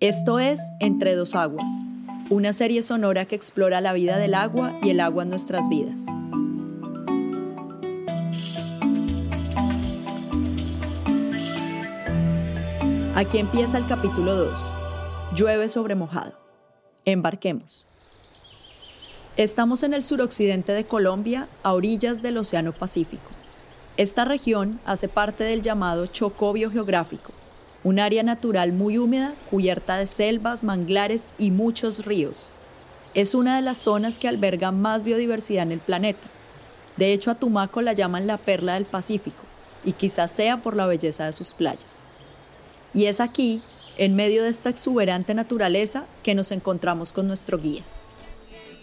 Esto es Entre dos aguas, una serie sonora que explora la vida del agua y el agua en nuestras vidas. Aquí empieza el capítulo 2. Llueve sobre mojado. Embarquemos. Estamos en el suroccidente de Colombia, a orillas del Océano Pacífico. Esta región hace parte del llamado Chocó biogeográfico, un área natural muy húmeda cubierta de selvas, manglares y muchos ríos. Es una de las zonas que alberga más biodiversidad en el planeta. De hecho, a Tumaco la llaman la perla del Pacífico, y quizás sea por la belleza de sus playas. Y es aquí, en medio de esta exuberante naturaleza, que nos encontramos con nuestro guía.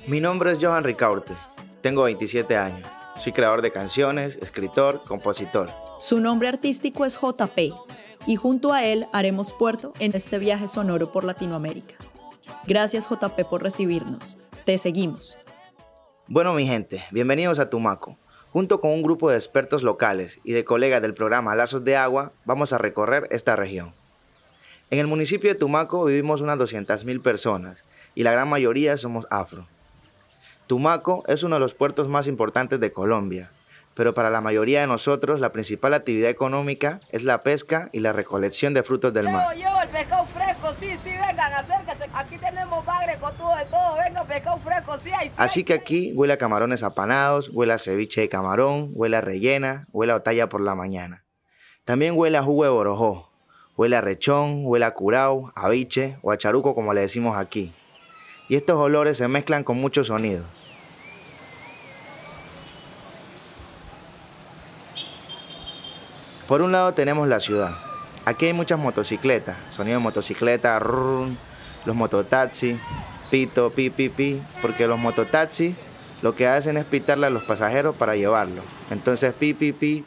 Mi nombre es Johan Ricaurte, tengo 27 años. Soy creador de canciones, escritor, compositor. Su nombre artístico es JP y junto a él haremos puerto en este viaje sonoro por Latinoamérica. Gracias JP por recibirnos. Te seguimos. Bueno mi gente, bienvenidos a Tumaco. Junto con un grupo de expertos locales y de colegas del programa Lazos de Agua, vamos a recorrer esta región. En el municipio de Tumaco vivimos unas 200.000 personas y la gran mayoría somos afro. Tumaco es uno de los puertos más importantes de Colombia, pero para la mayoría de nosotros la principal actividad económica es la pesca y la recolección de frutos del mar. Yo, el pescado fresco, sí, sí, vengan, acérquense. Aquí tenemos bagre con todo, todo, venga, pescado fresco, sí hay. Sí Así que aquí huele a camarones apanados, huele a ceviche de camarón, huele a rellena, huele a otalla por la mañana. También huele a jugo de borojó, huele a rechón, huele a curao, a biche o a charuco como le decimos aquí. Y estos olores se mezclan con muchos sonidos. Por un lado tenemos la ciudad. Aquí hay muchas motocicletas, sonido de motocicleta, los mototaxis, pito, pi, pi, porque los mototaxis lo que hacen es pitarle a los pasajeros para llevarlos. Entonces, pi, pi.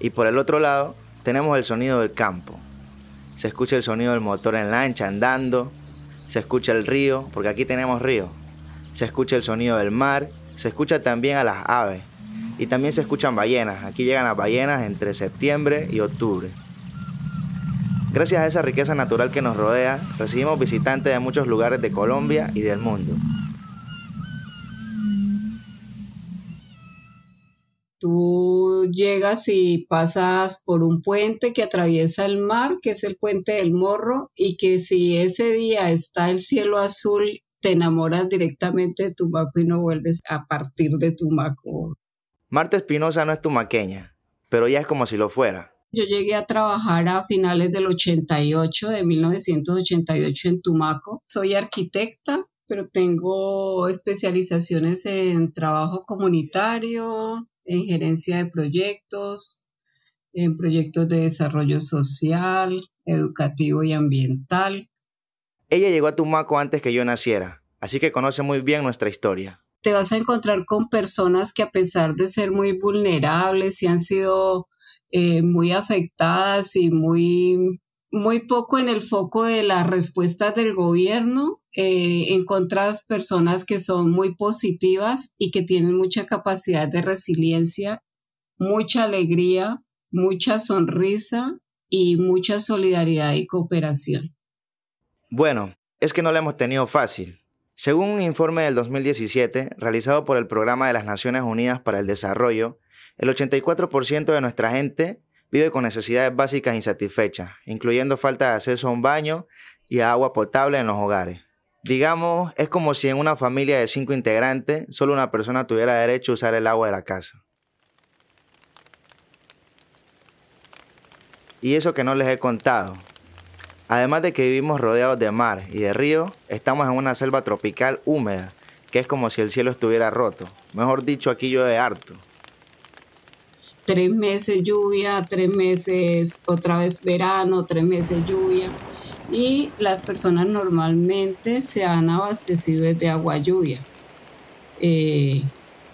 Y por el otro lado tenemos el sonido del campo. Se escucha el sonido del motor en lancha andando, se escucha el río, porque aquí tenemos río. Se escucha el sonido del mar se escucha también a las aves y también se escuchan ballenas. Aquí llegan las ballenas entre septiembre y octubre. Gracias a esa riqueza natural que nos rodea, recibimos visitantes de muchos lugares de Colombia y del mundo. Tú llegas y pasas por un puente que atraviesa el mar, que es el puente del Morro, y que si ese día está el cielo azul te enamoras directamente de Tumaco y no vuelves a partir de Tumaco. Marta Espinosa no es tumaqueña, pero ya es como si lo fuera. Yo llegué a trabajar a finales del 88, de 1988 en Tumaco. Soy arquitecta, pero tengo especializaciones en trabajo comunitario, en gerencia de proyectos, en proyectos de desarrollo social, educativo y ambiental. Ella llegó a Tumaco antes que yo naciera, así que conoce muy bien nuestra historia. Te vas a encontrar con personas que a pesar de ser muy vulnerables y han sido eh, muy afectadas y muy, muy poco en el foco de las respuestas del gobierno, eh, encuentras personas que son muy positivas y que tienen mucha capacidad de resiliencia, mucha alegría, mucha sonrisa y mucha solidaridad y cooperación. Bueno, es que no la hemos tenido fácil. Según un informe del 2017 realizado por el Programa de las Naciones Unidas para el Desarrollo, el 84% de nuestra gente vive con necesidades básicas insatisfechas, incluyendo falta de acceso a un baño y a agua potable en los hogares. Digamos, es como si en una familia de cinco integrantes solo una persona tuviera derecho a usar el agua de la casa. Y eso que no les he contado, Además de que vivimos rodeados de mar y de río, estamos en una selva tropical húmeda, que es como si el cielo estuviera roto. Mejor dicho, aquí llueve harto. Tres meses lluvia, tres meses otra vez verano, tres meses lluvia. Y las personas normalmente se han abastecido de agua lluvia. Eh,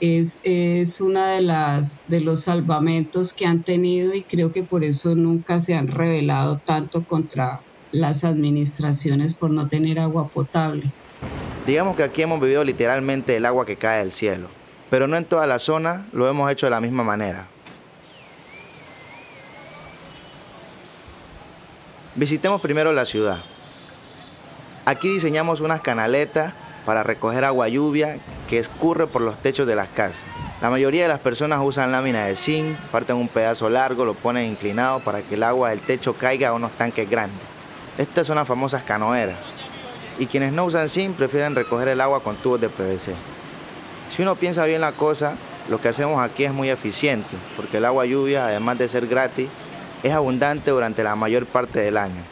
es, es una de de los salvamentos que han tenido y creo que por eso nunca se han rebelado tanto contra las administraciones por no tener agua potable. Digamos que aquí hemos vivido literalmente el agua que cae del cielo, pero no en toda la zona lo hemos hecho de la misma manera. Visitemos primero la ciudad. Aquí diseñamos unas canaletas para recoger agua lluvia que escurre por los techos de las casas. La mayoría de las personas usan láminas de zinc, parten un pedazo largo, lo ponen inclinado para que el agua del techo caiga a unos tanques grandes. Estas son las famosas canoeras. Y quienes no usan zinc prefieren recoger el agua con tubos de PVC. Si uno piensa bien la cosa, lo que hacemos aquí es muy eficiente, porque el agua lluvia, además de ser gratis, es abundante durante la mayor parte del año.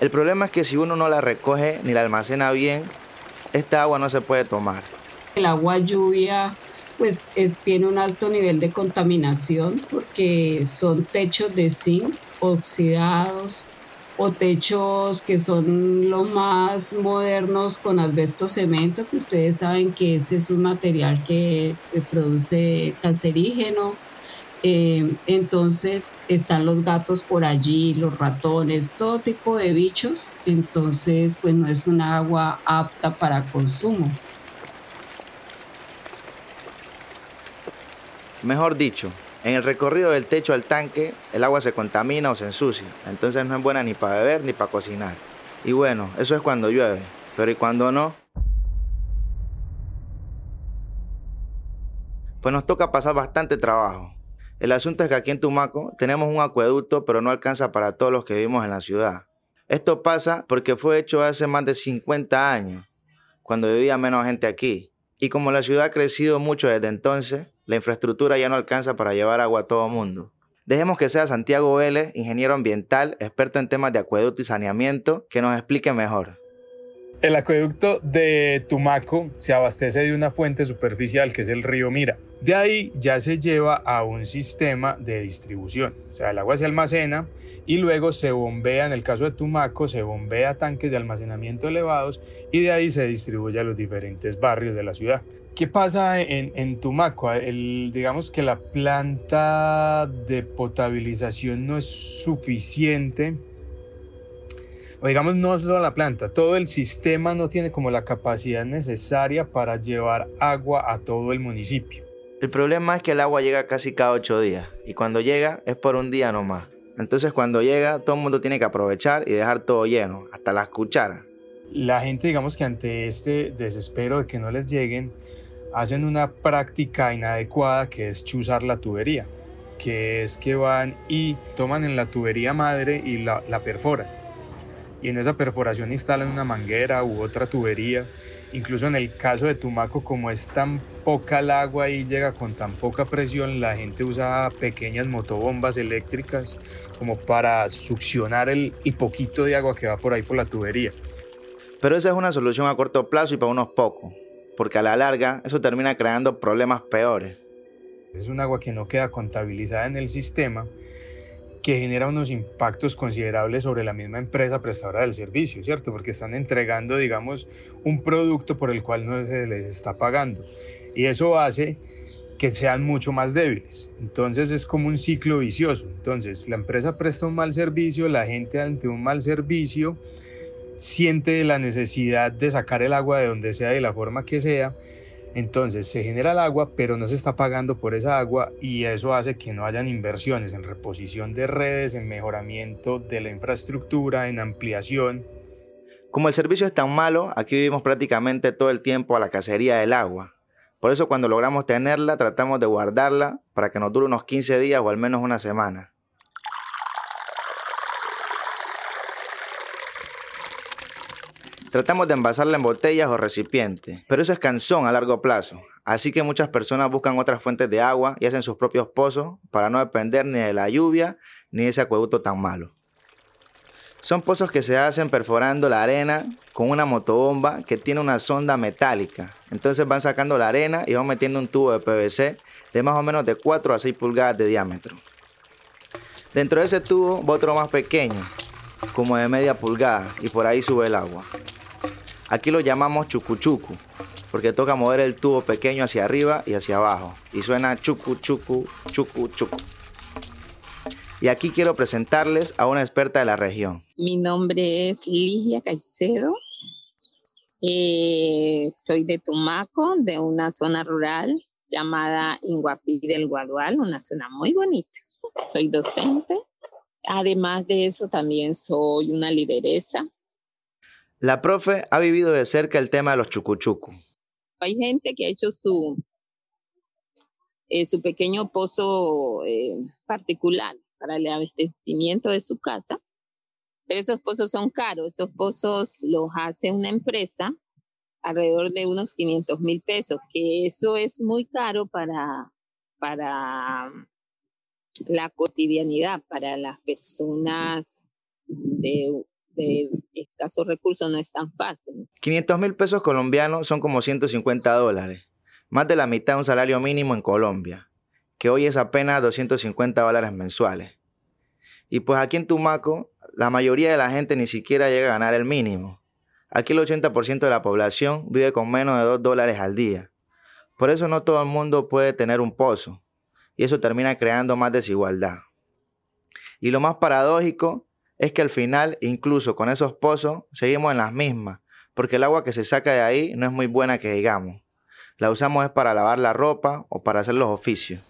El problema es que si uno no la recoge ni la almacena bien, esta agua no se puede tomar. El agua lluvia pues tiene un alto nivel de contaminación porque son techos de zinc oxidados o techos que son los más modernos con asbesto cemento, que ustedes saben que ese es un material que, produce cancerígeno. Eh, entonces están los gatos por allí, los ratones, todo tipo de bichos. Entonces, pues no es un agua apta para consumo. Mejor dicho, en el recorrido del techo al tanque, el agua se contamina o se ensucia, entonces no es buena ni para beber ni para cocinar. Y bueno, eso es cuando llueve, pero ¿y cuando no? Pues nos toca pasar bastante trabajo. El asunto es que aquí en Tumaco tenemos un acueducto, pero no alcanza para todos los que vivimos en la ciudad. Esto pasa porque fue hecho hace más de 50 años, cuando vivía menos gente aquí. Y como la ciudad ha crecido mucho desde entonces, la infraestructura ya no alcanza para llevar agua a todo mundo. Dejemos que sea Santiago Vélez, ingeniero ambiental, experto en temas de acueducto y saneamiento, que nos explique mejor. El acueducto de Tumaco se abastece de una fuente superficial que es el río Mira. De ahí ya se lleva a un sistema de distribución. O sea, el agua se almacena y luego se bombea, en el caso de Tumaco, se bombea a tanques de almacenamiento elevados y de ahí se distribuye a los diferentes barrios de la ciudad. ¿Qué pasa en, Tumaco? El, digamos que la planta de potabilización no es suficiente, o digamos no solo la planta, todo el sistema no tiene como la capacidad necesaria para llevar agua a todo el municipio. El problema es que el agua llega casi cada ocho días y cuando llega es por un día nomás. Entonces cuando llega todo el mundo tiene que aprovechar y dejar todo lleno, hasta las cucharas. La gente digamos que ante este desespero de que no les lleguen, hacen una práctica inadecuada que es chuzar la tubería, que es que van y toman en la tubería madre y la, la perforan. Y en esa perforación instalan una manguera u otra tubería. Incluso en el caso de Tumaco, como es tan poca el agua y llega con tan poca presión, la gente usa pequeñas motobombas eléctricas como para succionar el, el poquito de agua que va por ahí por la tubería. Pero esa es una solución a corto plazo y para unos pocos porque a la larga eso termina creando problemas peores. Es un agua que no queda contabilizada en el sistema, que genera unos impactos considerables sobre la misma empresa prestadora del servicio, ¿cierto? Porque están entregando, digamos, un producto por el cual no se les está pagando. Y eso hace que sean mucho más débiles. Entonces es como un ciclo vicioso. Entonces la empresa presta un mal servicio, la gente ante un mal servicio siente la necesidad de sacar el agua de donde sea, de la forma que sea. Entonces se genera el agua, pero no se está pagando por esa agua y eso hace que no hayan inversiones en reposición de redes, en mejoramiento de la infraestructura, en ampliación. Como el servicio es tan malo, aquí vivimos prácticamente todo el tiempo a la cacería del agua. Por eso cuando logramos tenerla, tratamos de guardarla para que nos dure unos 15 días o al menos una semana. Tratamos de envasarla en botellas o recipientes, pero eso es cansón a largo plazo. Así que muchas personas buscan otras fuentes de agua y hacen sus propios pozos para no depender ni de la lluvia ni de ese acueducto tan malo. Son pozos que se hacen perforando la arena con una motobomba que tiene una sonda metálica. Entonces van sacando la arena y van metiendo un tubo de PVC de más o menos de 4 a 6 pulgadas de diámetro. Dentro de ese tubo va otro más pequeño, como de media pulgada, y por ahí sube el agua. Aquí lo llamamos chucuchucu, porque toca mover el tubo pequeño hacia arriba y hacia abajo, y suena chucu chucu chucu chucu. Y aquí quiero presentarles a una experta de la región. Mi nombre es Ligia Caicedo. Eh, soy de Tumaco, de una zona rural llamada Inguapí del Guadual, una zona muy bonita. Soy docente Además de eso, también soy una lideresa. La profe ha vivido de cerca el tema de los chucuchucu. Hay gente que ha hecho su, eh, su pequeño pozo eh, particular para el abastecimiento de su casa, pero esos pozos son caros. Esos pozos los hace una empresa alrededor de unos 500 mil pesos, que eso es muy caro para, para la cotidianidad, para las personas de, de escasos recursos no es tan fácil. 500 mil pesos colombianos son como 150 dólares, más de la mitad de un salario mínimo en Colombia, que hoy es apenas 250 dólares mensuales. Y pues aquí en Tumaco, la mayoría de la gente ni siquiera llega a ganar el mínimo. Aquí el 80% de la población vive con menos de 2 dólares al día. Por eso no todo el mundo puede tener un pozo. Y eso termina creando más desigualdad. Y lo más paradójico es que al final, incluso con esos pozos, seguimos en las mismas, porque el agua que se saca de ahí no es muy buena que digamos. La usamos es para lavar la ropa o para hacer los oficios.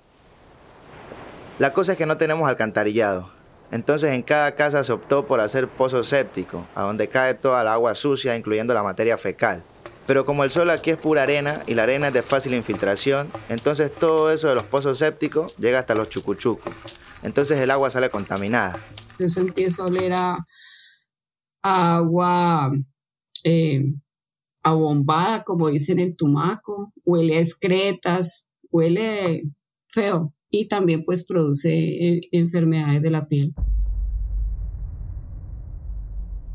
La cosa es que no tenemos alcantarillado. Entonces en cada casa se optó por hacer pozos sépticos, a donde cae toda la agua sucia, incluyendo la materia fecal. Pero como el sol aquí es pura arena y la arena es de fácil infiltración, entonces todo eso de los pozos sépticos llega hasta los chucuchucos. Entonces el agua sale contaminada. Eso empieza a oler a, agua eh, abombada, como dicen en Tumaco, huele a excretas, huele feo y también pues produce eh, enfermedades de la piel.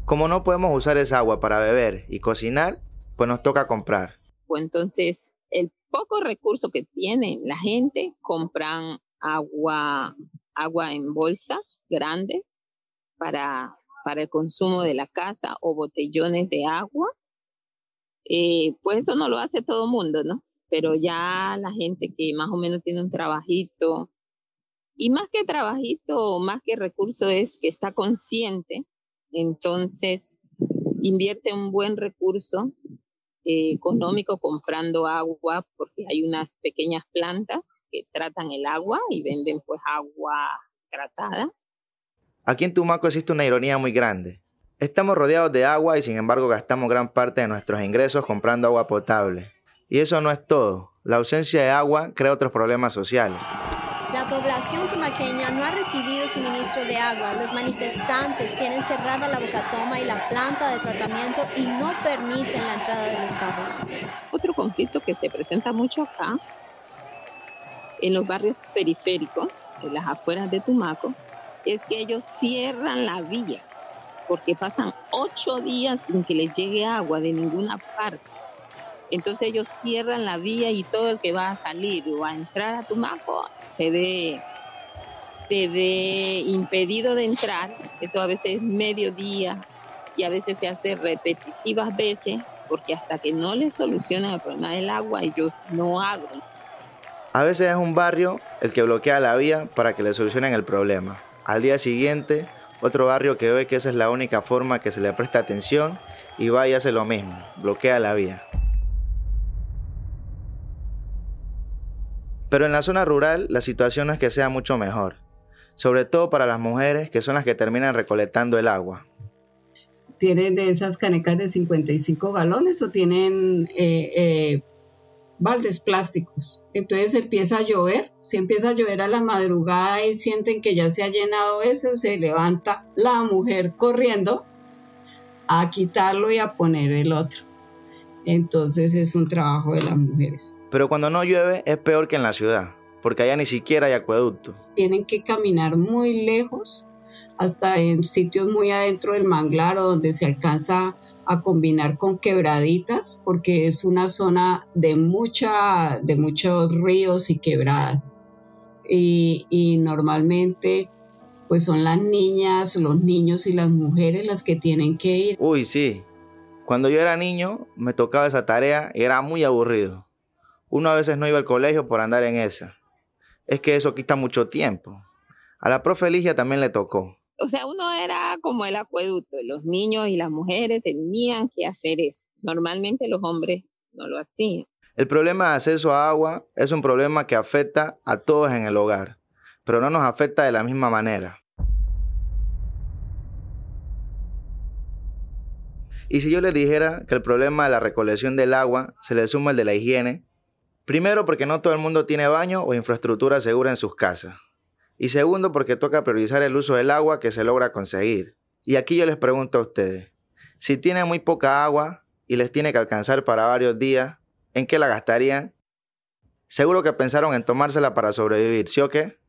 Como no podemos usar esa agua para beber y cocinar, pues nos toca comprar. Pues entonces, el poco recurso que tiene la gente, compran agua, agua en bolsas grandes para, para el consumo de la casa o botellones de agua. Eh, pues eso no lo hace todo el mundo, ¿no? pero ya la gente que más o menos tiene un trabajito, y más que trabajito, más que recurso es que está consciente, entonces invierte un buen recurso eh, económico comprando agua, porque hay unas pequeñas plantas que tratan el agua y venden pues agua tratada. Aquí en Tumaco existe una ironía muy grande. Estamos rodeados de agua y sin embargo gastamos gran parte de nuestros ingresos comprando agua potable. Y eso no es todo. La ausencia de agua crea otros problemas sociales. La población tumaqueña no ha recibido suministro de agua. Los manifestantes tienen cerrada la bocatoma y la planta de tratamiento y no permiten la entrada de los carros. Otro conflicto que se presenta mucho acá, en los barrios periféricos, en las afueras de Tumaco, es que ellos cierran la vía porque pasan ocho días sin que les llegue agua de ninguna parte. Entonces ellos cierran la vía y todo el que va a salir o a entrar a Tumaco se ve, se ve impedido de entrar. Eso a veces es mediodía y a veces se hace repetitivas veces porque hasta que no les solucionan el problema del agua ellos no abren. A veces es un barrio el que bloquea la vía para que le solucionen el problema. Al día siguiente, otro barrio que ve que esa es la única forma que se le presta atención y va y hace lo mismo, bloquea la vía. Pero en la zona rural la situación no es que sea mucho mejor, sobre todo para las mujeres que son las que terminan recolectando el agua. ¿Tienen de esas canecas de 55 galones o tienen eh, eh, baldes plásticos? Entonces empieza a llover, si empieza a llover a la madrugada y sienten que ya se ha llenado eso, se levanta la mujer corriendo a quitarlo y a poner el otro. Entonces es un trabajo de las mujeres. Pero cuando no llueve es peor que en la ciudad, porque allá ni siquiera hay acueducto. Tienen que caminar muy lejos, hasta en sitios muy adentro del manglar o donde se alcanza a combinar con quebraditas, porque es una zona de, mucha, de muchos ríos y quebradas. Y, y normalmente pues son las niñas, los niños y las mujeres las que tienen que ir. Uy, sí. Cuando yo era niño me tocaba esa tarea y era muy aburrido. Uno a veces no iba al colegio por andar en esa. Es que eso quita mucho tiempo. A la profe Ligia también le tocó. O sea, uno era como el acueducto. Los niños y las mujeres tenían que hacer eso. Normalmente los hombres no lo hacían. El problema de acceso a agua es un problema que afecta a todos en el hogar, pero no nos afecta de la misma manera. Y si yo les dijera que el problema de la recolección del agua se le suma el de la higiene, primero porque no todo el mundo tiene baño o infraestructura segura en sus casas. Y segundo porque toca priorizar el uso del agua que se logra conseguir. Y aquí yo les pregunto a ustedes, si tienen muy poca agua y les tiene que alcanzar para varios días, ¿en qué la gastarían? Seguro que pensaron en tomársela para sobrevivir, ¿sí o qué?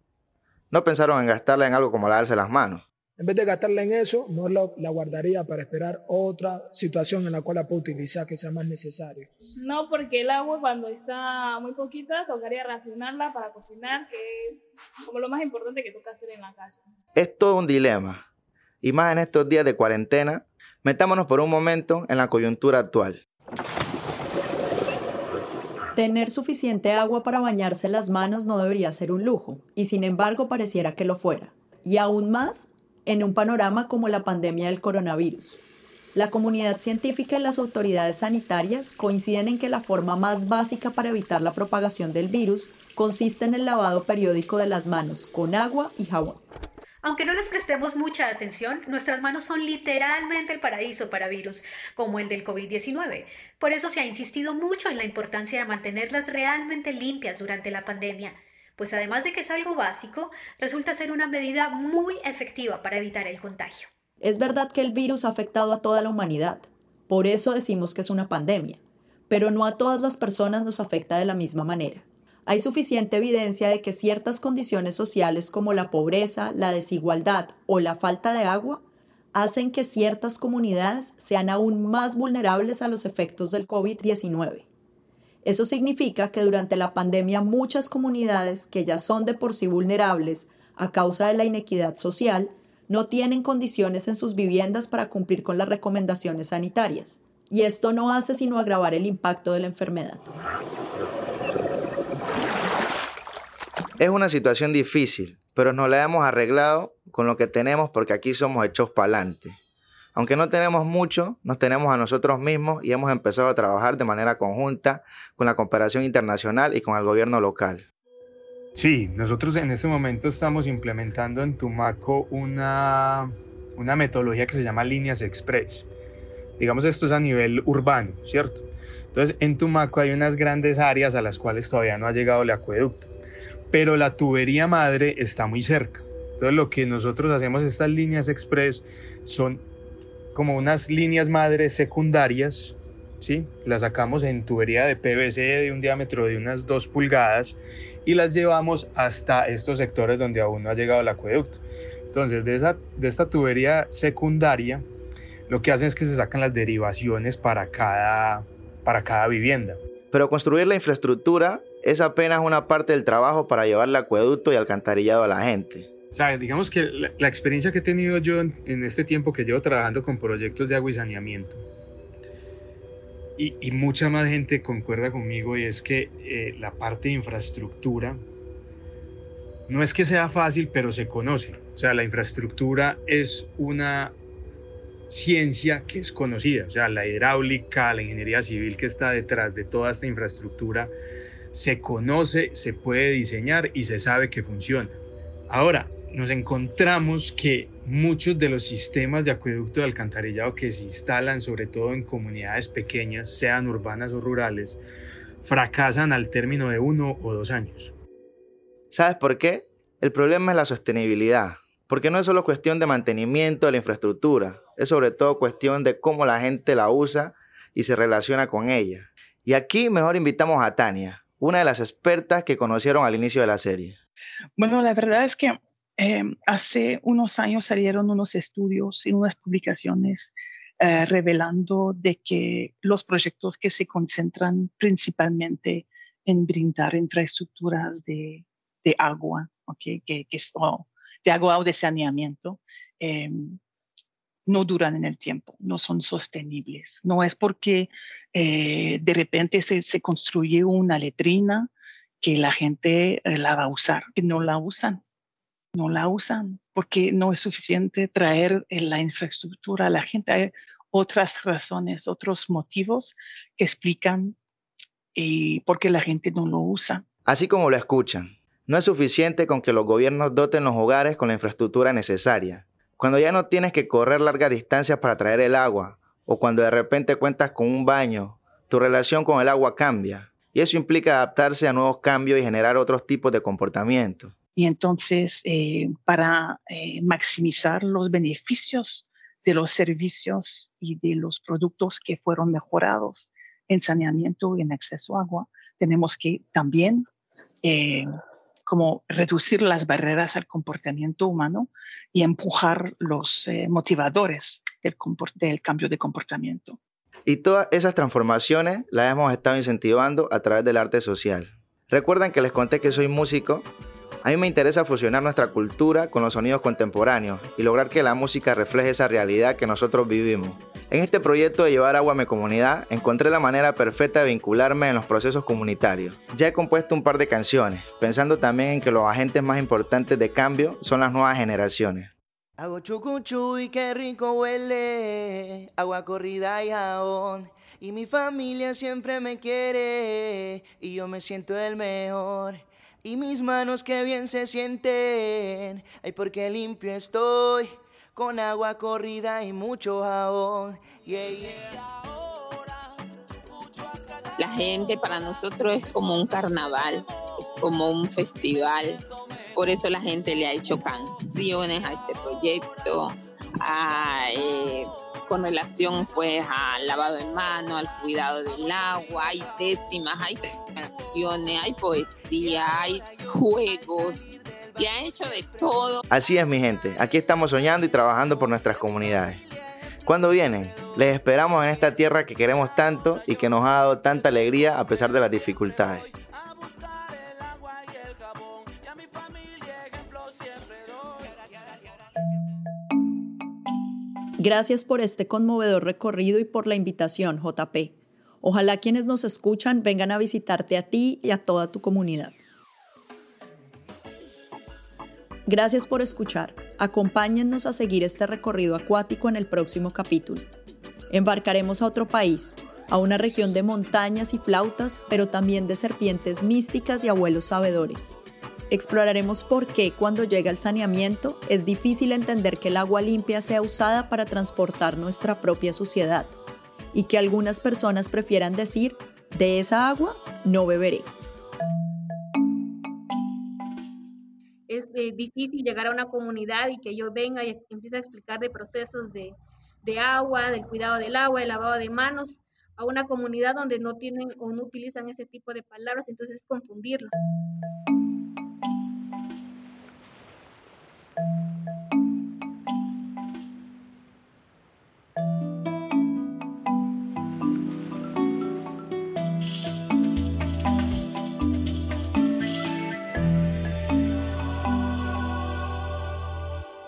No pensaron en gastarla en algo como lavarse las manos. En vez de gastarla en eso, no la guardaría para esperar otra situación en la cual la pueda utilizar que sea más necesario. No, porque el agua cuando está muy poquita tocaría racionarla para cocinar, que es como lo más importante que toca hacer en la casa. Es todo un dilema. Y más en estos días de cuarentena, metámonos por un momento en la coyuntura actual. Tener suficiente agua para bañarse las manos no debería ser un lujo, y sin embargo pareciera que lo fuera. Y aún más en un panorama como la pandemia del coronavirus. La comunidad científica y las autoridades sanitarias coinciden en que la forma más básica para evitar la propagación del virus consiste en el lavado periódico de las manos con agua y jabón. Aunque no les prestemos mucha atención, nuestras manos son literalmente el paraíso para virus, como el del COVID-19. Por eso se ha insistido mucho en la importancia de mantenerlas realmente limpias durante la pandemia pues además de que es algo básico, resulta ser una medida muy efectiva para evitar el contagio. Es verdad que el virus ha afectado a toda la humanidad, por eso decimos que es una pandemia, pero no a todas las personas nos afecta de la misma manera. Hay suficiente evidencia de que ciertas condiciones sociales como la pobreza, la desigualdad o la falta de agua hacen que ciertas comunidades sean aún más vulnerables a los efectos del COVID-19. Eso significa que durante la pandemia muchas comunidades que ya son de por sí vulnerables a causa de la inequidad social no tienen condiciones en sus viviendas para cumplir con las recomendaciones sanitarias. Y esto no hace sino agravar el impacto de la enfermedad. Es una situación difícil, pero nos la hemos arreglado con lo que tenemos porque aquí somos hechos para adelante. Aunque no tenemos mucho, nos tenemos a nosotros mismos y hemos empezado a trabajar de manera conjunta con la cooperación internacional y con el gobierno local. Sí, nosotros en este momento estamos implementando en Tumaco una, una metodología que se llama líneas express. Digamos, esto es a nivel urbano, ¿cierto? Entonces, en Tumaco hay unas grandes áreas a las cuales todavía no ha llegado el acueducto, pero la tubería madre está muy cerca. Entonces, lo que nosotros hacemos, estas líneas express, son como unas líneas madres secundarias, ¿sí? Las sacamos en tubería de PVC de un diámetro de unas 2 pulgadas y las llevamos hasta estos sectores donde aún no ha llegado el acueducto. Entonces, de, esa, de esta tubería secundaria, lo que hacen es que se sacan las derivaciones para cada, para cada vivienda. Pero construir la infraestructura es apenas una parte del trabajo para llevar el acueducto y alcantarillado a la gente. O sea, digamos que la, experiencia que he tenido yo en, este tiempo que llevo trabajando con proyectos de agua y saneamiento, y, mucha más gente concuerda conmigo, y es que eh, la parte de infraestructura no es que sea fácil, pero se conoce. O sea, la infraestructura es una ciencia que es conocida. O sea, la hidráulica, la ingeniería civil que está detrás de toda esta infraestructura se conoce, se puede diseñar y se sabe que funciona. Ahora, nos encontramos que muchos de los sistemas de acueducto de alcantarillado que se instalan, sobre todo en comunidades pequeñas, sean urbanas o rurales, fracasan al término de uno o dos años. ¿Sabes por qué? El problema es la sostenibilidad, porque no es solo cuestión de mantenimiento de la infraestructura, es sobre todo cuestión de cómo la gente la usa y se relaciona con ella. Y aquí mejor invitamos a Tania, una de las expertas que conocieron al inicio de la serie. Bueno, la verdad es que Em, hace unos años salieron unos estudios y unas publicaciones eh, revelando de que los proyectos que se concentran principalmente en brindar infraestructuras de, agua, que, que de agua o de saneamiento, em, no duran en el tiempo, no son sostenibles. No es porque eh, de repente se, se, construye una letrina que la gente eh, la va a usar, que no la usan no la usan porque no es suficiente traer la infraestructura a la gente. Hay otras razones, otros motivos que explican eh, por qué la gente no lo usa. Así como lo escuchan, no es suficiente con que los gobiernos doten los hogares con la infraestructura necesaria. Cuando ya no tienes que correr largas distancias para traer el agua o cuando de repente cuentas con un baño, tu relación con el agua cambia. Y eso implica adaptarse a nuevos cambios y generar otros tipos de comportamientos. Y entonces, eh, para eh, maximizar los beneficios de los servicios y de los productos que fueron mejorados en saneamiento y en acceso a agua, tenemos que también eh, como reducir las barreras al comportamiento humano y empujar los motivadores del, del cambio de comportamiento. Y todas esas transformaciones las hemos estado incentivando a través del arte social. Recuerden que les conté que soy músico a mí me interesa fusionar nuestra cultura con los sonidos contemporáneos y lograr que la música refleje esa realidad que nosotros vivimos. En este proyecto de llevar agua a mi comunidad, encontré la manera perfecta de vincularme en los procesos comunitarios. Ya he compuesto un par de canciones, pensando también en que los agentes más importantes de cambio son las nuevas generaciones. Hago chucuchu y qué rico huele, agua corrida y jabón. Y mi familia siempre me quiere y yo me siento el mejor. Y mis manos que bien se sienten, ay porque limpio estoy, con agua corrida y mucho jabón. La gente para nosotros es como un carnaval, es como un festival. Por eso la gente le ha hecho canciones a este proyecto, a, eh, con relación pues al lavado de manos, al cuidado del agua, hay décimas, hay canciones, hay poesía, hay juegos, y ha hecho de todo. Así es mi gente, aquí estamos soñando y trabajando por nuestras comunidades. ¿Cuándo vienen? Les esperamos en esta tierra que queremos tanto y que nos ha dado tanta alegría a pesar de las dificultades. Gracias por este conmovedor recorrido y por la invitación, JP. Ojalá quienes nos escuchan vengan a visitarte a ti y a toda tu comunidad. Gracias por escuchar. Acompáñennos a seguir este recorrido acuático en el próximo capítulo. Embarcaremos a otro país, a una región de montañas y flautas, pero también de serpientes místicas y abuelos sabedores. Exploraremos por qué cuando llega el saneamiento es difícil entender que el agua limpia sea usada para transportar nuestra propia suciedad y que algunas personas prefieran decir, de esa agua no beberé. Es eh, difícil llegar a una comunidad y que yo venga y empiece a explicar de procesos de, de agua, del cuidado del agua, del lavado de manos, a una comunidad donde no tienen o no utilizan ese tipo de palabras, entonces es confundirlos.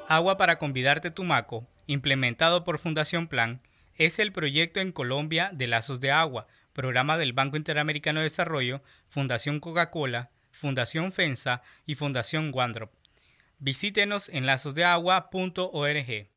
Agua para convidarte Tumaco, implementado por Fundación Plan, es el proyecto en Colombia de Lazos de Agua, programa del Banco Interamericano de Desarrollo, Fundación Coca-Cola, Fundación FENSA y Fundación OneDrop. Visítenos en lazosdeagua.org.